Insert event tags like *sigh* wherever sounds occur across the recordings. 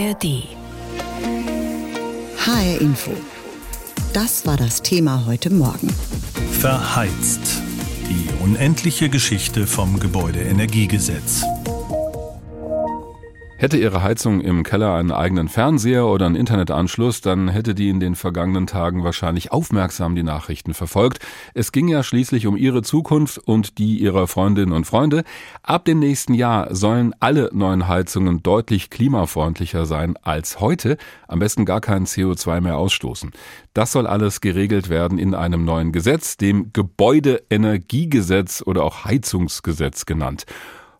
ARD. HR Info. Das war das Thema heute Morgen. Verheizt. Die unendliche Geschichte vom Gebäudeenergiegesetz. Hätte Ihre Heizung im Keller einen eigenen Fernseher oder einen Internetanschluss, dann hätte die in den vergangenen Tagen wahrscheinlich aufmerksam die Nachrichten verfolgt. Es ging ja schließlich um Ihre Zukunft und die Ihrer Freundinnen und Freunde. Ab dem nächsten Jahr sollen alle neuen Heizungen deutlich klimafreundlicher sein als heute, am besten gar kein CO2 mehr ausstoßen. Das soll alles geregelt werden in einem neuen Gesetz, dem Gebäudeenergiegesetz oder auch Heizungsgesetz genannt.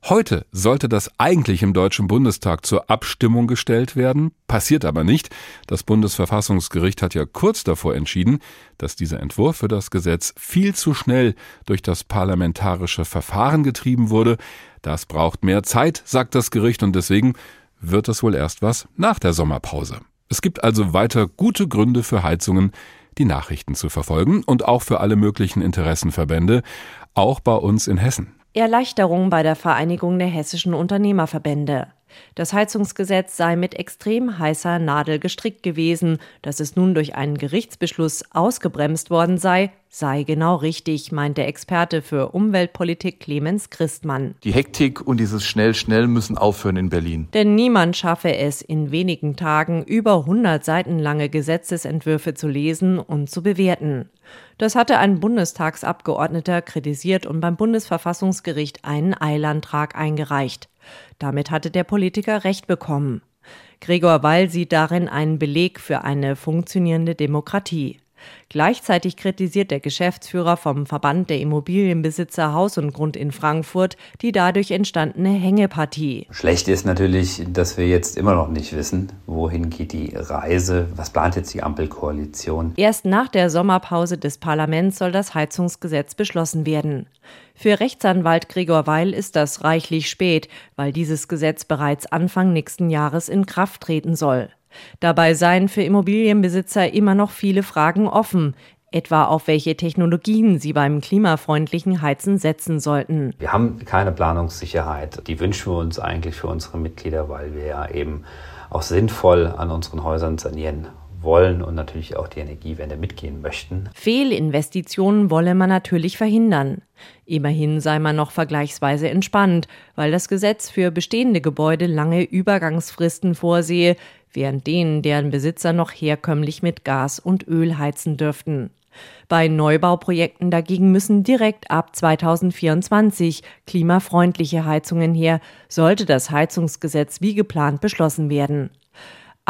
Heute sollte das eigentlich im Deutschen Bundestag zur Abstimmung gestellt werden, passiert aber nicht. Das Bundesverfassungsgericht hat ja kurz davor entschieden, dass dieser Entwurf für das Gesetz viel zu schnell durch das parlamentarische Verfahren getrieben wurde. Das braucht mehr Zeit, sagt das Gericht, und deswegen wird es wohl erst was nach der Sommerpause. Es gibt also weiter gute Gründe für Heizungen, die Nachrichten zu verfolgen und auch für alle möglichen Interessenverbände, auch bei uns in Hessen. Erleichterung bei der Vereinigung der hessischen Unternehmerverbände. Das Heizungsgesetz sei mit extrem heißer Nadel gestrickt gewesen. Dass es nun durch einen Gerichtsbeschluss ausgebremst worden sei, sei genau richtig, meint der Experte für Umweltpolitik Clemens Christmann. Die Hektik und dieses schnell, schnell müssen aufhören in Berlin. Denn niemand schaffe es, in wenigen Tagen über 100 Seiten lange Gesetzesentwürfe zu lesen und zu bewerten. Das hatte ein Bundestagsabgeordneter kritisiert und beim Bundesverfassungsgericht einen Eilantrag eingereicht. Damit hatte der Politiker Recht bekommen. Gregor Wall sieht darin einen Beleg für eine funktionierende Demokratie. Gleichzeitig kritisiert der Geschäftsführer vom Verband der Immobilienbesitzer Haus und Grund in Frankfurt die dadurch entstandene Hängepartie. Schlecht ist natürlich, dass wir jetzt immer noch nicht wissen, wohin geht die Reise, was plant jetzt die Ampelkoalition. Erst nach der Sommerpause des Parlaments soll das Heizungsgesetz beschlossen werden. Für Rechtsanwalt Gregor Weil ist das reichlich spät, weil dieses Gesetz bereits Anfang nächsten Jahres in Kraft treten soll. Dabei seien für Immobilienbesitzer immer noch viele Fragen offen, etwa auf welche Technologien sie beim klimafreundlichen Heizen setzen sollten. Wir haben keine Planungssicherheit. Die wünschen wir uns eigentlich für unsere Mitglieder, weil wir ja eben auch sinnvoll an unseren Häusern sanieren wollen und natürlich auch die Energiewende mitgehen möchten. Fehlinvestitionen wolle man natürlich verhindern. Immerhin sei man noch vergleichsweise entspannt, weil das Gesetz für bestehende Gebäude lange Übergangsfristen vorsehe, während denen, deren Besitzer noch herkömmlich mit Gas und Öl heizen dürften. Bei Neubauprojekten dagegen müssen direkt ab 2024 klimafreundliche Heizungen her, sollte das Heizungsgesetz wie geplant beschlossen werden.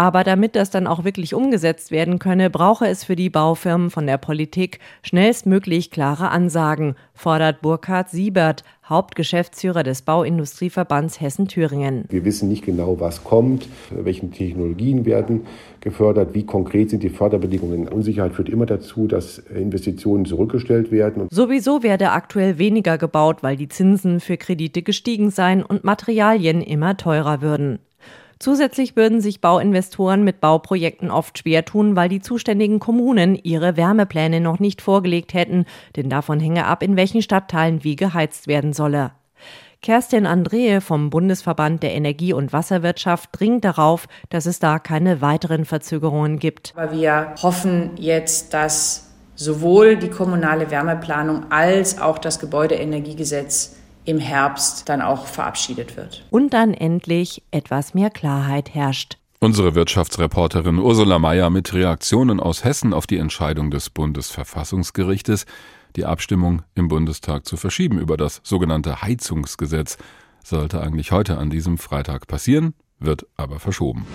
Aber damit das dann auch wirklich umgesetzt werden könne, brauche es für die Baufirmen von der Politik schnellstmöglich klare Ansagen, fordert Burkhard Siebert, Hauptgeschäftsführer des Bauindustrieverbands Hessen-Thüringen. Wir wissen nicht genau, was kommt, welche Technologien werden gefördert, wie konkret sind die Förderbedingungen. Unsicherheit führt immer dazu, dass Investitionen zurückgestellt werden. Sowieso werde aktuell weniger gebaut, weil die Zinsen für Kredite gestiegen seien und Materialien immer teurer würden. Zusätzlich würden sich Bauinvestoren mit Bauprojekten oft schwer tun, weil die zuständigen Kommunen ihre Wärmepläne noch nicht vorgelegt hätten, denn davon hänge ab, in welchen Stadtteilen wie geheizt werden solle. Kerstin Andrehe vom Bundesverband der Energie- und Wasserwirtschaft dringt darauf, dass es da keine weiteren Verzögerungen gibt. Aber wir hoffen jetzt, dass sowohl die kommunale Wärmeplanung als auch das Gebäudeenergiegesetz im Herbst dann auch verabschiedet wird. Und dann endlich etwas mehr Klarheit herrscht. Unsere Wirtschaftsreporterin Ursula Mayer mit Reaktionen aus Hessen auf die Entscheidung des Bundesverfassungsgerichtes, die Abstimmung im Bundestag zu verschieben über das sogenannte Heizungsgesetz. Sollte eigentlich heute an diesem Freitag passieren, wird aber verschoben.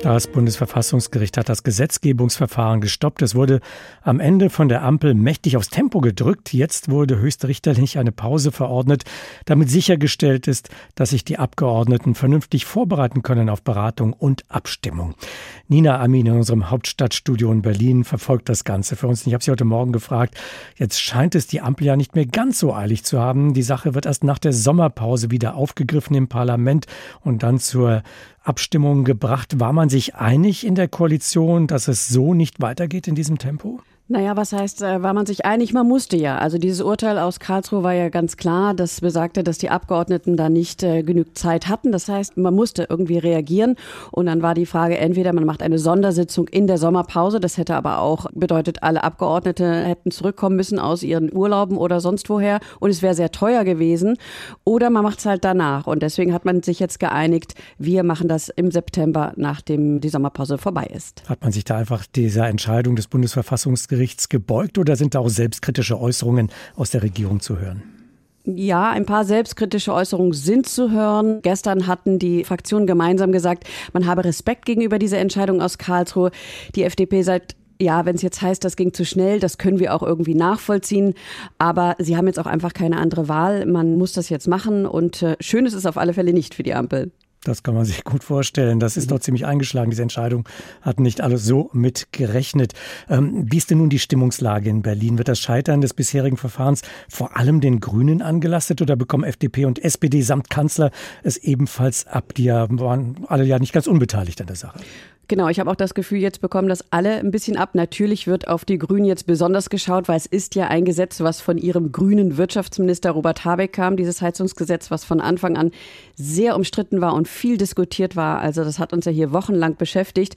Das Bundesverfassungsgericht hat das Gesetzgebungsverfahren gestoppt. Es wurde am Ende von der Ampel mächtig aufs Tempo gedrückt. Jetzt wurde höchstrichterlich eine Pause verordnet, damit sichergestellt ist, dass sich die Abgeordneten vernünftig vorbereiten können auf Beratung und Abstimmung. Nina Amin in unserem Hauptstadtstudio in Berlin verfolgt das Ganze für uns. Ich habe sie heute Morgen gefragt. Jetzt scheint es die Ampel ja nicht mehr ganz so eilig zu haben. Die Sache wird erst nach der Sommerpause wieder aufgegriffen im Parlament und dann zur Abstimmung gebracht. War man sich einig in der Koalition, dass es so nicht weitergeht in diesem Tempo? Naja, was heißt, äh, war man sich einig? Man musste ja. Also dieses Urteil aus Karlsruhe war ja ganz klar. Das besagte, dass die Abgeordneten da nicht äh, genügend Zeit hatten. Das heißt, man musste irgendwie reagieren. Und dann war die Frage, entweder man macht eine Sondersitzung in der Sommerpause. Das hätte aber auch bedeutet, alle Abgeordnete hätten zurückkommen müssen aus ihren Urlauben oder sonst woher. Und es wäre sehr teuer gewesen. Oder man macht es halt danach. Und deswegen hat man sich jetzt geeinigt, wir machen das im September, nachdem die Sommerpause vorbei ist. Hat man sich da einfach dieser Entscheidung des Bundesverfassungsgerichts Bundesgerichts gebeugt oder sind da auch selbstkritische Äußerungen aus der Regierung zu hören? Ja, ein paar selbstkritische Äußerungen sind zu hören. Gestern hatten die Fraktionen gemeinsam gesagt, man habe Respekt gegenüber dieser Entscheidung aus Karlsruhe. Die FDP sagt, ja, wenn es jetzt heißt, das ging zu schnell, das können wir auch irgendwie nachvollziehen. Aber sie haben jetzt auch einfach keine andere Wahl. Man muss das jetzt machen und äh, schön ist es auf alle Fälle nicht für die Ampel. Das kann man sich gut vorstellen. Das ist mhm. doch ziemlich eingeschlagen. Diese Entscheidung hatten nicht alle so mit gerechnet. Ähm, wie ist denn nun die Stimmungslage in Berlin? Wird das Scheitern des bisherigen Verfahrens vor allem den Grünen angelastet oder bekommen FDP und SPD samt Kanzler es ebenfalls ab? Die ja, waren alle ja nicht ganz unbeteiligt an der Sache. Genau, ich habe auch das Gefühl, jetzt bekommen das alle ein bisschen ab. Natürlich wird auf die Grünen jetzt besonders geschaut, weil es ist ja ein Gesetz, was von ihrem grünen Wirtschaftsminister Robert Habeck kam, dieses Heizungsgesetz, was von Anfang an sehr umstritten war und viel diskutiert war. Also das hat uns ja hier wochenlang beschäftigt.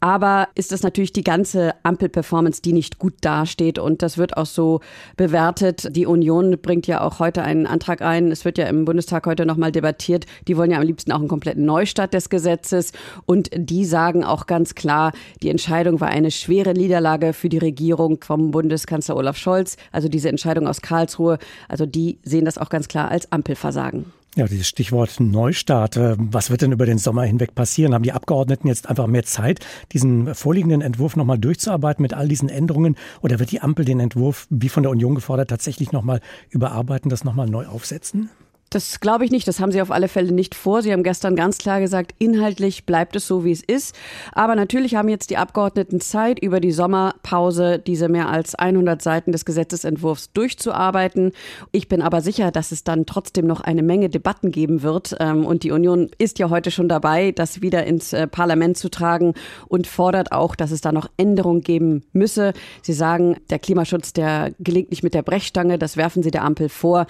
Aber ist das natürlich die ganze Ampel-Performance, die nicht gut dasteht und das wird auch so bewertet. Die Union bringt ja auch heute einen Antrag ein. Es wird ja im Bundestag heute nochmal debattiert. Die wollen ja am liebsten auch einen kompletten Neustart des Gesetzes und die sagen auch ganz klar, die Entscheidung war eine schwere Niederlage für die Regierung vom Bundeskanzler Olaf Scholz. Also diese Entscheidung aus Karlsruhe, also die sehen das auch ganz klar als Ampelversagen. Ja, dieses Stichwort Neustart. Äh, was wird denn über den Sommer hinweg passieren? Haben die Abgeordneten jetzt einfach mehr Zeit, diesen vorliegenden Entwurf nochmal durchzuarbeiten mit all diesen Änderungen? Oder wird die Ampel den Entwurf, wie von der Union gefordert, tatsächlich nochmal überarbeiten, das nochmal neu aufsetzen? Das glaube ich nicht. Das haben Sie auf alle Fälle nicht vor. Sie haben gestern ganz klar gesagt, inhaltlich bleibt es so, wie es ist. Aber natürlich haben jetzt die Abgeordneten Zeit, über die Sommerpause diese mehr als 100 Seiten des Gesetzesentwurfs durchzuarbeiten. Ich bin aber sicher, dass es dann trotzdem noch eine Menge Debatten geben wird. Ähm, und die Union ist ja heute schon dabei, das wieder ins äh, Parlament zu tragen und fordert auch, dass es da noch Änderungen geben müsse. Sie sagen, der Klimaschutz, der gelingt nicht mit der Brechstange. Das werfen Sie der Ampel vor.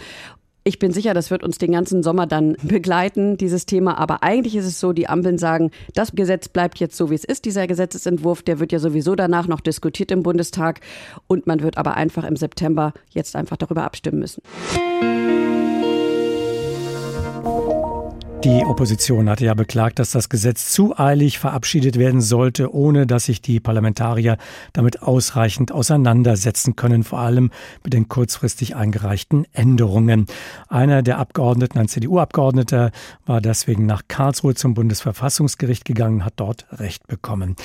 Ich bin sicher, das wird uns den ganzen Sommer dann *laughs* begleiten, dieses Thema. Aber eigentlich ist es so, die Ampeln sagen, das Gesetz bleibt jetzt so, wie es ist. Dieser Gesetzesentwurf, der wird ja sowieso danach noch diskutiert im Bundestag. Und man wird aber einfach im September jetzt einfach darüber abstimmen müssen. Die Opposition hatte ja beklagt, dass das Gesetz zu eilig verabschiedet werden sollte, ohne dass sich die Parlamentarier damit ausreichend auseinandersetzen können, vor allem mit den kurzfristig eingereichten Änderungen. Einer der Abgeordneten, ein CDU-Abgeordneter, war deswegen nach Karlsruhe zum Bundesverfassungsgericht gegangen, hat dort Recht bekommen.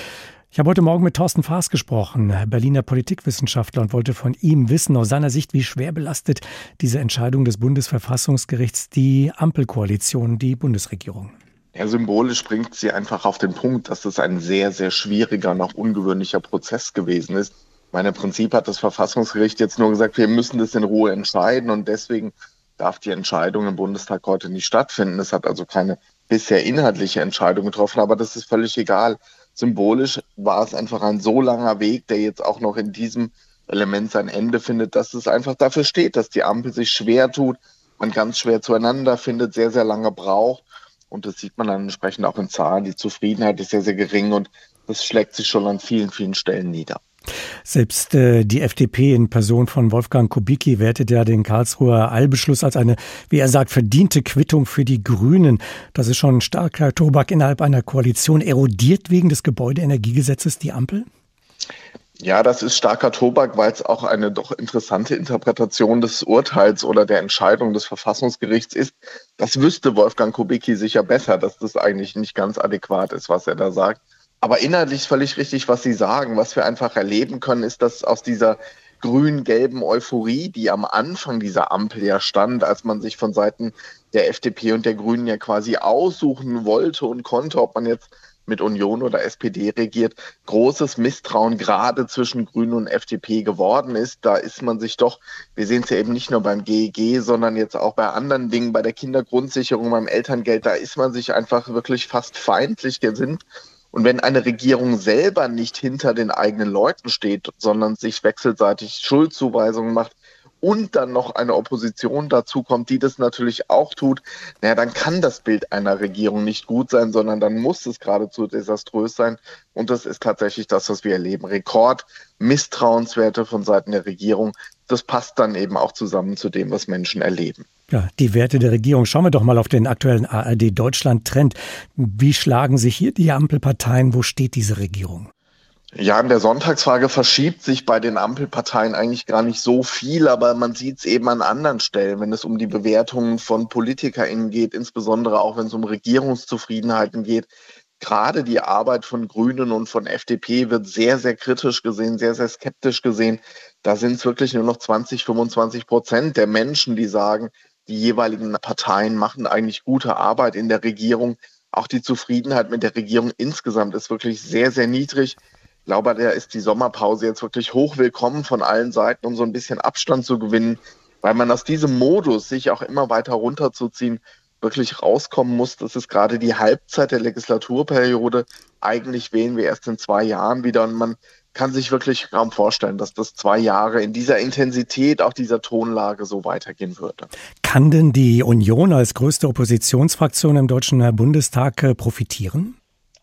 Ich habe heute Morgen mit Thorsten Faas gesprochen, Berliner Politikwissenschaftler, und wollte von ihm wissen, aus seiner Sicht, wie schwer belastet diese Entscheidung des Bundesverfassungsgerichts die Ampelkoalition, die Bundesregierung. Ja, symbolisch bringt sie einfach auf den Punkt, dass es ein sehr, sehr schwieriger auch ungewöhnlicher Prozess gewesen ist. Meine Prinzip hat das Verfassungsgericht jetzt nur gesagt, wir müssen das in Ruhe entscheiden und deswegen darf die Entscheidung im Bundestag heute nicht stattfinden. Es hat also keine bisher inhaltliche Entscheidung getroffen, aber das ist völlig egal symbolisch war es einfach ein so langer Weg, der jetzt auch noch in diesem Element sein Ende findet, dass es einfach dafür steht, dass die Ampel sich schwer tut, man ganz schwer zueinander findet, sehr, sehr lange braucht. Und das sieht man dann entsprechend auch in Zahlen. Die Zufriedenheit ist sehr, sehr gering und das schlägt sich schon an vielen, vielen Stellen nieder. Selbst äh, die FDP in Person von Wolfgang Kubicki wertet ja den Karlsruher Eilbeschluss als eine, wie er sagt, verdiente Quittung für die Grünen. Das ist schon ein starker Tobak innerhalb einer Koalition. Erodiert wegen des Gebäudeenergiegesetzes die Ampel? Ja, das ist starker Tobak, weil es auch eine doch interessante Interpretation des Urteils oder der Entscheidung des Verfassungsgerichts ist. Das wüsste Wolfgang Kubicki sicher besser, dass das eigentlich nicht ganz adäquat ist, was er da sagt. Aber inhaltlich völlig richtig, was Sie sagen. Was wir einfach erleben können, ist, dass aus dieser grün-gelben Euphorie, die am Anfang dieser Ampel ja stand, als man sich von Seiten der FDP und der Grünen ja quasi aussuchen wollte und konnte, ob man jetzt mit Union oder SPD regiert, großes Misstrauen gerade zwischen Grünen und FDP geworden ist. Da ist man sich doch, wir sehen es ja eben nicht nur beim GEG, sondern jetzt auch bei anderen Dingen, bei der Kindergrundsicherung, beim Elterngeld, da ist man sich einfach wirklich fast feindlich gesinnt. Und wenn eine Regierung selber nicht hinter den eigenen Leuten steht, sondern sich wechselseitig Schuldzuweisungen macht, und dann noch eine Opposition dazu kommt, die das natürlich auch tut, naja, dann kann das Bild einer Regierung nicht gut sein, sondern dann muss es geradezu desaströs sein. Und das ist tatsächlich das, was wir erleben. Rekord, Misstrauenswerte von Seiten der Regierung. Das passt dann eben auch zusammen zu dem, was Menschen erleben. Ja, die Werte der Regierung. Schauen wir doch mal auf den aktuellen ARD-Deutschland-Trend. Wie schlagen sich hier die Ampelparteien? Wo steht diese Regierung? Ja, in der Sonntagsfrage verschiebt sich bei den Ampelparteien eigentlich gar nicht so viel, aber man sieht es eben an anderen Stellen, wenn es um die Bewertungen von PolitikerInnen geht, insbesondere auch wenn es um Regierungszufriedenheiten geht. Gerade die Arbeit von Grünen und von FDP wird sehr, sehr kritisch gesehen, sehr, sehr skeptisch gesehen. Da sind es wirklich nur noch 20, 25 Prozent der Menschen, die sagen, die jeweiligen Parteien machen eigentlich gute Arbeit in der Regierung. Auch die Zufriedenheit mit der Regierung insgesamt ist wirklich sehr, sehr niedrig. Ich glaube, da ist die Sommerpause jetzt wirklich hochwillkommen von allen Seiten, um so ein bisschen Abstand zu gewinnen, weil man aus diesem Modus, sich auch immer weiter runterzuziehen, wirklich rauskommen muss. Das ist gerade die Halbzeit der Legislaturperiode. Eigentlich wählen wir erst in zwei Jahren wieder und man kann sich wirklich kaum vorstellen, dass das zwei Jahre in dieser Intensität, auch dieser Tonlage so weitergehen würde. Kann denn die Union als größte Oppositionsfraktion im Deutschen Bundestag äh, profitieren?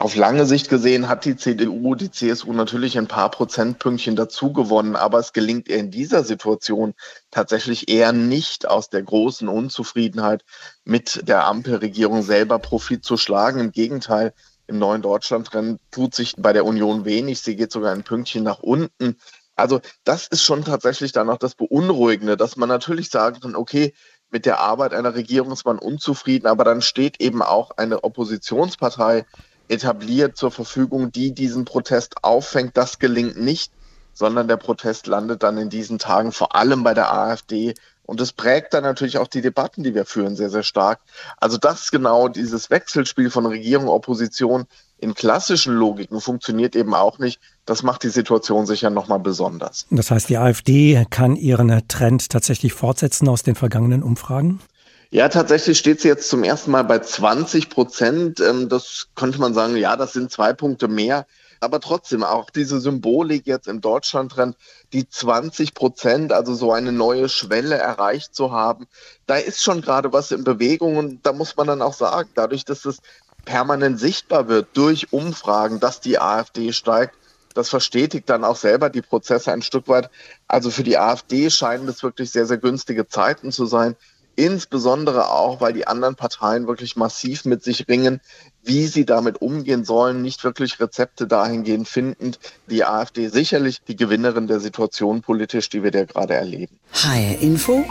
Auf lange Sicht gesehen hat die CDU, die CSU natürlich ein paar Prozentpünktchen dazu gewonnen, aber es gelingt ihr in dieser Situation tatsächlich eher nicht aus der großen Unzufriedenheit mit der Ampelregierung selber Profit zu schlagen. Im Gegenteil, im neuen Deutschlandrennen tut sich bei der Union wenig. Sie geht sogar ein Pünktchen nach unten. Also das ist schon tatsächlich dann auch das Beunruhigende, dass man natürlich sagen kann, okay, mit der Arbeit einer Regierung ist man unzufrieden, aber dann steht eben auch eine Oppositionspartei etabliert zur Verfügung, die diesen Protest auffängt. Das gelingt nicht, sondern der Protest landet dann in diesen Tagen vor allem bei der AfD. Und es prägt dann natürlich auch die Debatten, die wir führen, sehr, sehr stark. Also das genau, dieses Wechselspiel von Regierung, Opposition in klassischen Logiken funktioniert eben auch nicht. Das macht die Situation sicher nochmal besonders. Das heißt, die AfD kann ihren Trend tatsächlich fortsetzen aus den vergangenen Umfragen? Ja, tatsächlich steht sie jetzt zum ersten Mal bei 20 Prozent. Ähm, das könnte man sagen, ja, das sind zwei Punkte mehr. Aber trotzdem auch diese Symbolik jetzt im Deutschlandtrend, die 20 Prozent, also so eine neue Schwelle erreicht zu haben, da ist schon gerade was in Bewegung und da muss man dann auch sagen, dadurch, dass es permanent sichtbar wird durch Umfragen, dass die AfD steigt, das verstetigt dann auch selber die Prozesse ein Stück weit. Also für die AfD scheinen es wirklich sehr, sehr günstige Zeiten zu sein. Insbesondere auch, weil die anderen Parteien wirklich massiv mit sich ringen, wie sie damit umgehen sollen, nicht wirklich Rezepte dahingehend findend. Die AfD sicherlich die Gewinnerin der Situation politisch, die wir da gerade erleben. HR Info.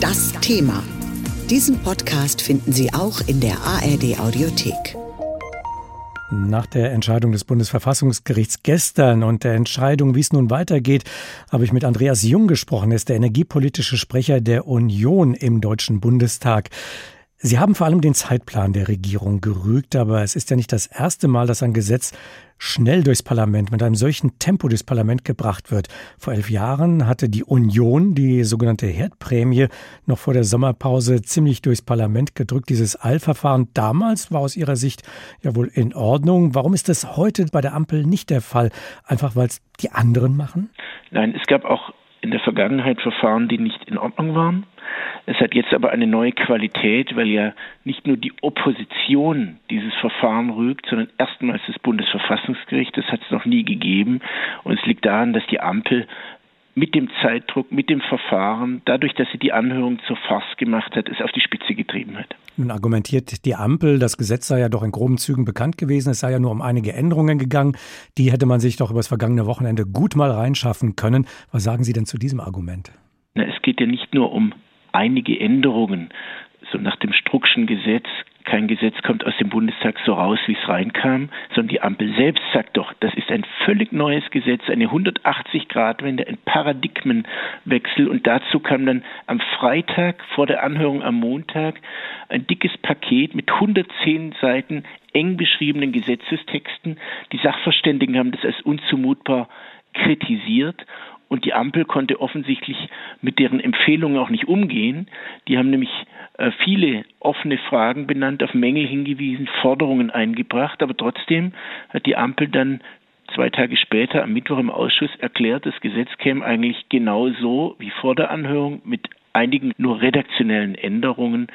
Das Thema. Diesen Podcast finden Sie auch in der ARD Audiothek. Nach der Entscheidung des Bundesverfassungsgerichts gestern und der Entscheidung, wie es nun weitergeht, habe ich mit Andreas Jung gesprochen. Er ist der energiepolitische Sprecher der Union im Deutschen Bundestag. Sie haben vor allem den Zeitplan der Regierung gerügt, aber es ist ja nicht das erste Mal, dass ein Gesetz schnell durchs Parlament, mit einem solchen Tempo durchs Parlament gebracht wird. Vor elf Jahren hatte die Union die sogenannte Herdprämie noch vor der Sommerpause ziemlich durchs Parlament gedrückt. Dieses Eilverfahren damals war aus Ihrer Sicht ja wohl in Ordnung. Warum ist das heute bei der Ampel nicht der Fall? Einfach weil es die anderen machen? Nein, es gab auch in der Vergangenheit Verfahren, die nicht in Ordnung waren. Es hat jetzt aber eine neue Qualität, weil ja nicht nur die Opposition dieses Verfahren rügt, sondern erstmals das Bundesverfassungsgericht. Das hat es noch nie gegeben. Und es liegt daran, dass die Ampel mit dem Zeitdruck, mit dem Verfahren, dadurch, dass sie die Anhörung zur Farce gemacht hat, es auf die Spitze getrieben hat. Nun argumentiert die Ampel, das Gesetz sei ja doch in groben Zügen bekannt gewesen. Es sei ja nur um einige Änderungen gegangen. Die hätte man sich doch über das vergangene Wochenende gut mal reinschaffen können. Was sagen Sie denn zu diesem Argument? Na, es geht ja nicht nur um einige Änderungen. So nach dem Struckschen Gesetz, kein Gesetz kommt aus dem Bundestag so raus, wie es reinkam, sondern die Ampel selbst sagt doch, das ist ein völlig neues Gesetz, eine 180-Grad-Wende, ein Paradigmenwechsel. Und dazu kam dann am Freitag vor der Anhörung am Montag ein dickes Paket mit 110 Seiten eng beschriebenen Gesetzestexten. Die Sachverständigen haben das als unzumutbar kritisiert und die Ampel konnte offensichtlich mit deren Empfehlungen auch nicht umgehen. Die haben nämlich äh, viele offene Fragen benannt, auf Mängel hingewiesen, Forderungen eingebracht, aber trotzdem hat die Ampel dann zwei Tage später am Mittwoch im Ausschuss erklärt, das Gesetz käme eigentlich genau so wie vor der Anhörung mit einigen nur redaktionellen Änderungen.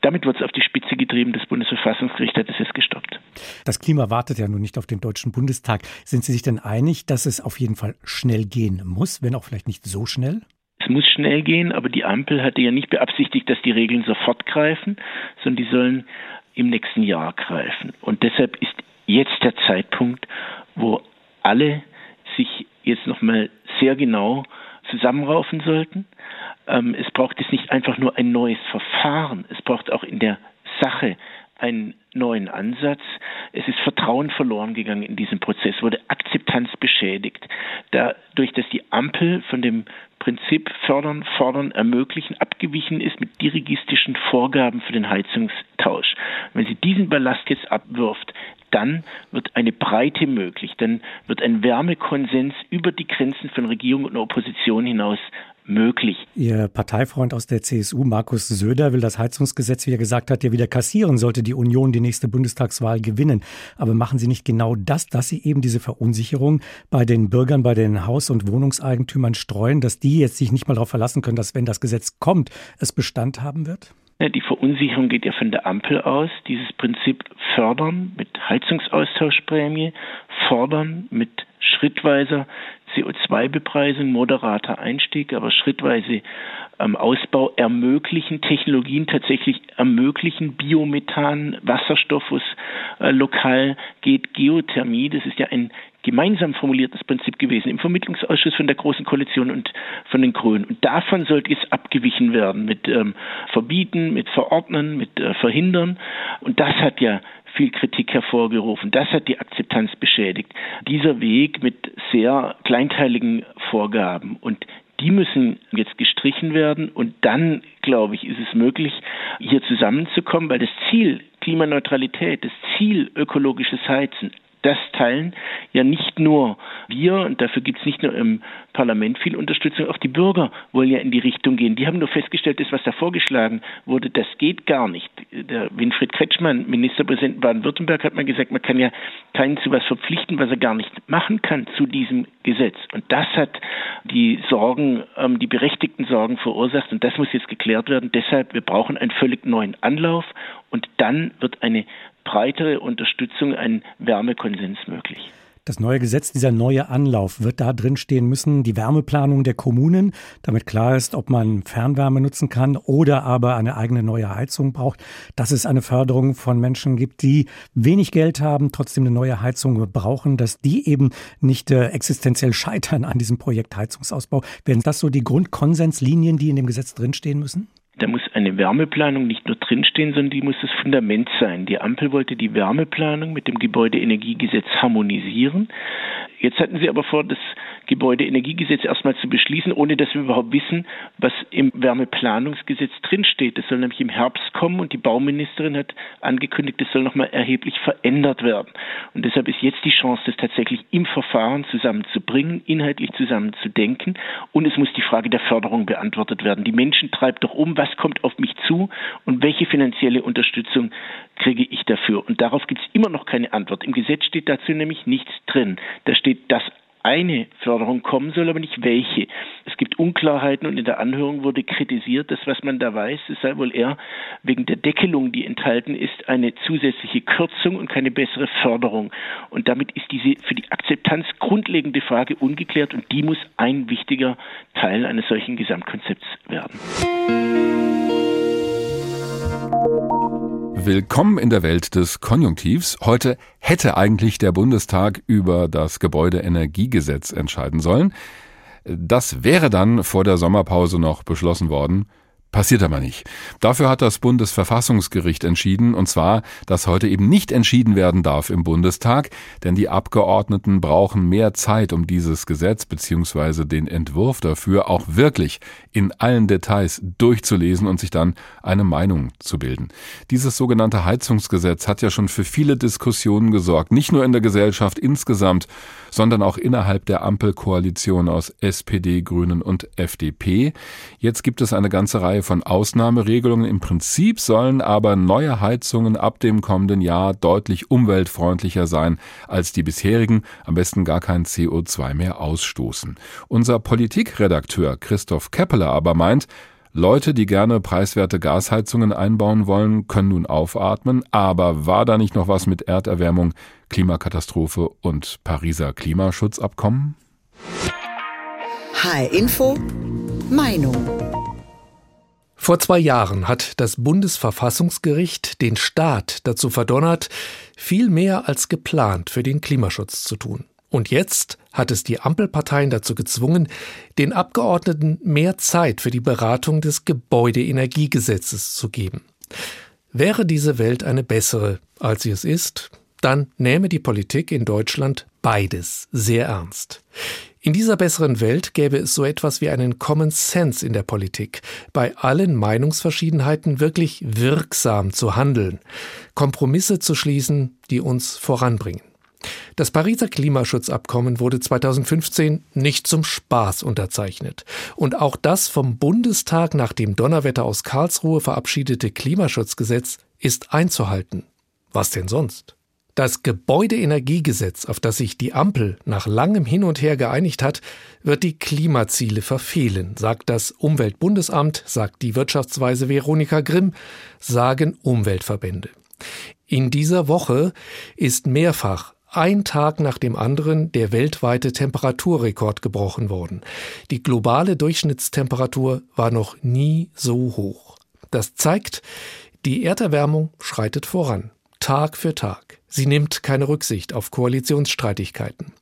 Damit wird es auf die Spitze getrieben. Das Bundesverfassungsgericht hat es jetzt gestoppt. Das Klima wartet ja nun nicht auf den Deutschen Bundestag. Sind Sie sich denn einig, dass es auf jeden Fall schnell gehen muss, wenn auch vielleicht nicht so schnell? Es muss schnell gehen, aber die Ampel hatte ja nicht beabsichtigt, dass die Regeln sofort greifen, sondern die sollen im nächsten Jahr greifen. Und deshalb ist jetzt der Zeitpunkt, wo alle sich jetzt nochmal sehr genau zusammenraufen sollten. Ähm, es braucht jetzt nicht einfach nur ein neues Verfahren, es braucht auch in der Sache einen neuen Ansatz. Es ist Vertrauen verloren gegangen in diesem Prozess, wurde Akzeptanz beschädigt. Dadurch, dass die Ampel von dem Prinzip fördern, fordern, ermöglichen abgewichen ist mit dirigistischen Vorgaben für den Heizungstausch. Wenn sie diesen Ballast jetzt abwirft, dann wird eine Breite möglich, dann wird ein Wärmekonsens über die Grenzen von Regierung und Opposition hinaus möglich. Ihr Parteifreund aus der CSU, Markus Söder, will das Heizungsgesetz, wie er gesagt hat, ja wieder kassieren, sollte die Union die nächste Bundestagswahl gewinnen. Aber machen Sie nicht genau das, dass Sie eben diese Verunsicherung bei den Bürgern, bei den Haus- und Wohnungseigentümern streuen, dass die jetzt sich nicht mal darauf verlassen können, dass wenn das Gesetz kommt, es Bestand haben wird? Die Verunsicherung geht ja von der Ampel aus. Dieses Prinzip fördern mit Heizungsaustauschprämie, fordern mit schrittweiser CO2-Bepreisung, moderater Einstieg, aber schrittweise ähm, Ausbau ermöglichen, Technologien tatsächlich ermöglichen, Biomethan, Wasserstoff, wo es äh, lokal geht, Geothermie, das ist ja ein gemeinsam formuliertes Prinzip gewesen im Vermittlungsausschuss von der Großen Koalition und von den Grünen. Und davon sollte jetzt abgewichen werden mit ähm, Verbieten, mit Verordnen, mit äh, Verhindern. Und das hat ja viel Kritik hervorgerufen. Das hat die Akzeptanz beschädigt. Dieser Weg mit sehr kleinteiligen Vorgaben und die müssen jetzt gestrichen werden und dann, glaube ich, ist es möglich, hier zusammenzukommen, weil das Ziel Klimaneutralität, das Ziel ökologisches Heizen, das teilen ja nicht nur wir, und dafür gibt es nicht nur im Parlament viel Unterstützung, auch die Bürger wollen ja in die Richtung gehen. Die haben nur festgestellt, das, was da vorgeschlagen wurde, das geht gar nicht. Der Winfried Kretschmann, Ministerpräsident Baden-Württemberg, hat mal gesagt, man kann ja keinen zu was verpflichten, was er gar nicht machen kann zu diesem Gesetz. Und das hat die Sorgen, ähm, die berechtigten Sorgen verursacht und das muss jetzt geklärt werden. Deshalb, wir brauchen einen völlig neuen Anlauf und dann wird eine breitere Unterstützung, ein Wärmekonsens möglich. Das neue Gesetz, dieser neue Anlauf, wird da drin stehen müssen, die Wärmeplanung der Kommunen, damit klar ist, ob man Fernwärme nutzen kann oder aber eine eigene neue Heizung braucht, dass es eine Förderung von Menschen gibt, die wenig Geld haben, trotzdem eine neue Heizung brauchen, dass die eben nicht äh, existenziell scheitern an diesem Projekt Heizungsausbau. Wären das so die Grundkonsenslinien, die in dem Gesetz drinstehen müssen? Da muss eine Wärmeplanung nicht nur drinstehen, sondern die muss das Fundament sein. Die Ampel wollte die Wärmeplanung mit dem Gebäudeenergiegesetz harmonisieren. Jetzt hatten sie aber vor, das Gebäudeenergiegesetz erstmal zu beschließen, ohne dass wir überhaupt wissen, was im Wärmeplanungsgesetz drinsteht. Das soll nämlich im Herbst kommen und die Bauministerin hat angekündigt, das soll nochmal erheblich verändert werden. Und deshalb ist jetzt die Chance, das tatsächlich im Verfahren zusammenzubringen, inhaltlich zusammenzudenken. Und es muss die Frage der Förderung beantwortet werden. Die Menschen treibt doch um, was kommt auf mich zu und welche finanzielle Unterstützung kriege ich dafür. Und darauf gibt es immer noch keine Antwort. Im Gesetz steht dazu nämlich nichts drin. Da steht, dass eine Förderung kommen soll, aber nicht welche. Es gibt Unklarheiten und in der Anhörung wurde kritisiert, dass was man da weiß, es sei wohl eher wegen der Deckelung, die enthalten ist, eine zusätzliche Kürzung und keine bessere Förderung. Und damit ist diese für die Akzeptanz grundlegende Frage ungeklärt und die muss ein wichtiger Teil eines solchen Gesamtkonzepts werden. Willkommen in der Welt des Konjunktivs. Heute hätte eigentlich der Bundestag über das Gebäudeenergiegesetz entscheiden sollen. Das wäre dann vor der Sommerpause noch beschlossen worden. Passiert aber nicht. Dafür hat das Bundesverfassungsgericht entschieden, und zwar, dass heute eben nicht entschieden werden darf im Bundestag, denn die Abgeordneten brauchen mehr Zeit, um dieses Gesetz bzw. den Entwurf dafür auch wirklich in allen Details durchzulesen und sich dann eine Meinung zu bilden. Dieses sogenannte Heizungsgesetz hat ja schon für viele Diskussionen gesorgt, nicht nur in der Gesellschaft insgesamt, sondern auch innerhalb der Ampelkoalition aus SPD, Grünen und FDP. Jetzt gibt es eine ganze Reihe von Ausnahmeregelungen. Im Prinzip sollen aber neue Heizungen ab dem kommenden Jahr deutlich umweltfreundlicher sein als die bisherigen, am besten gar kein CO2 mehr ausstoßen. Unser Politikredakteur Christoph Keppeler aber meint, Leute, die gerne preiswerte Gasheizungen einbauen wollen, können nun aufatmen, aber war da nicht noch was mit Erderwärmung, Klimakatastrophe und Pariser Klimaschutzabkommen? HR Info Meinung vor zwei Jahren hat das Bundesverfassungsgericht den Staat dazu verdonnert, viel mehr als geplant für den Klimaschutz zu tun. Und jetzt hat es die Ampelparteien dazu gezwungen, den Abgeordneten mehr Zeit für die Beratung des Gebäudeenergiegesetzes zu geben. Wäre diese Welt eine bessere, als sie es ist, dann nähme die Politik in Deutschland beides sehr ernst. In dieser besseren Welt gäbe es so etwas wie einen Common Sense in der Politik, bei allen Meinungsverschiedenheiten wirklich wirksam zu handeln, Kompromisse zu schließen, die uns voranbringen. Das Pariser Klimaschutzabkommen wurde 2015 nicht zum Spaß unterzeichnet. Und auch das vom Bundestag nach dem Donnerwetter aus Karlsruhe verabschiedete Klimaschutzgesetz ist einzuhalten. Was denn sonst? Das Gebäudeenergiegesetz, auf das sich die Ampel nach langem Hin und Her geeinigt hat, wird die Klimaziele verfehlen, sagt das Umweltbundesamt, sagt die Wirtschaftsweise Veronika Grimm, sagen Umweltverbände. In dieser Woche ist mehrfach ein Tag nach dem anderen der weltweite Temperaturrekord gebrochen worden. Die globale Durchschnittstemperatur war noch nie so hoch. Das zeigt, die Erderwärmung schreitet voran, Tag für Tag. Sie nimmt keine Rücksicht auf Koalitionsstreitigkeiten.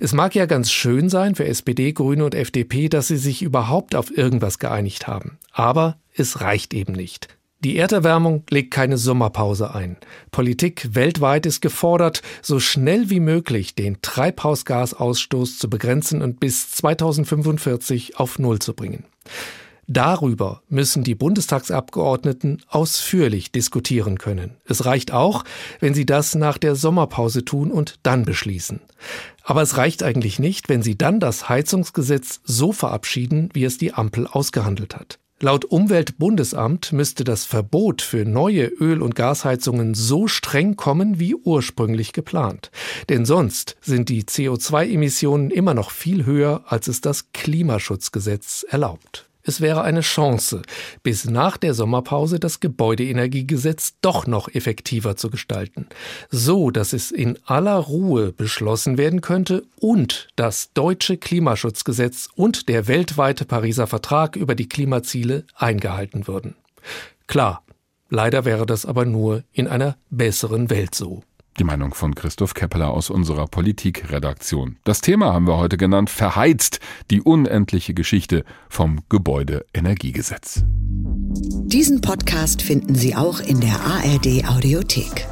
Es mag ja ganz schön sein für SPD, Grüne und FDP, dass sie sich überhaupt auf irgendwas geeinigt haben. Aber es reicht eben nicht. Die Erderwärmung legt keine Sommerpause ein. Politik weltweit ist gefordert, so schnell wie möglich den Treibhausgasausstoß zu begrenzen und bis 2045 auf Null zu bringen. Darüber müssen die Bundestagsabgeordneten ausführlich diskutieren können. Es reicht auch, wenn sie das nach der Sommerpause tun und dann beschließen. Aber es reicht eigentlich nicht, wenn sie dann das Heizungsgesetz so verabschieden, wie es die Ampel ausgehandelt hat. Laut Umweltbundesamt müsste das Verbot für neue Öl- und Gasheizungen so streng kommen wie ursprünglich geplant. Denn sonst sind die CO2-Emissionen immer noch viel höher, als es das Klimaschutzgesetz erlaubt. Es wäre eine Chance, bis nach der Sommerpause das Gebäudeenergiegesetz doch noch effektiver zu gestalten, so dass es in aller Ruhe beschlossen werden könnte und das deutsche Klimaschutzgesetz und der weltweite Pariser Vertrag über die Klimaziele eingehalten würden. Klar, leider wäre das aber nur in einer besseren Welt so. Die Meinung von Christoph Keppeler aus unserer Politikredaktion. Das Thema haben wir heute genannt Verheizt, die unendliche Geschichte vom Gebäudeenergiegesetz. Diesen Podcast finden Sie auch in der ARD Audiothek.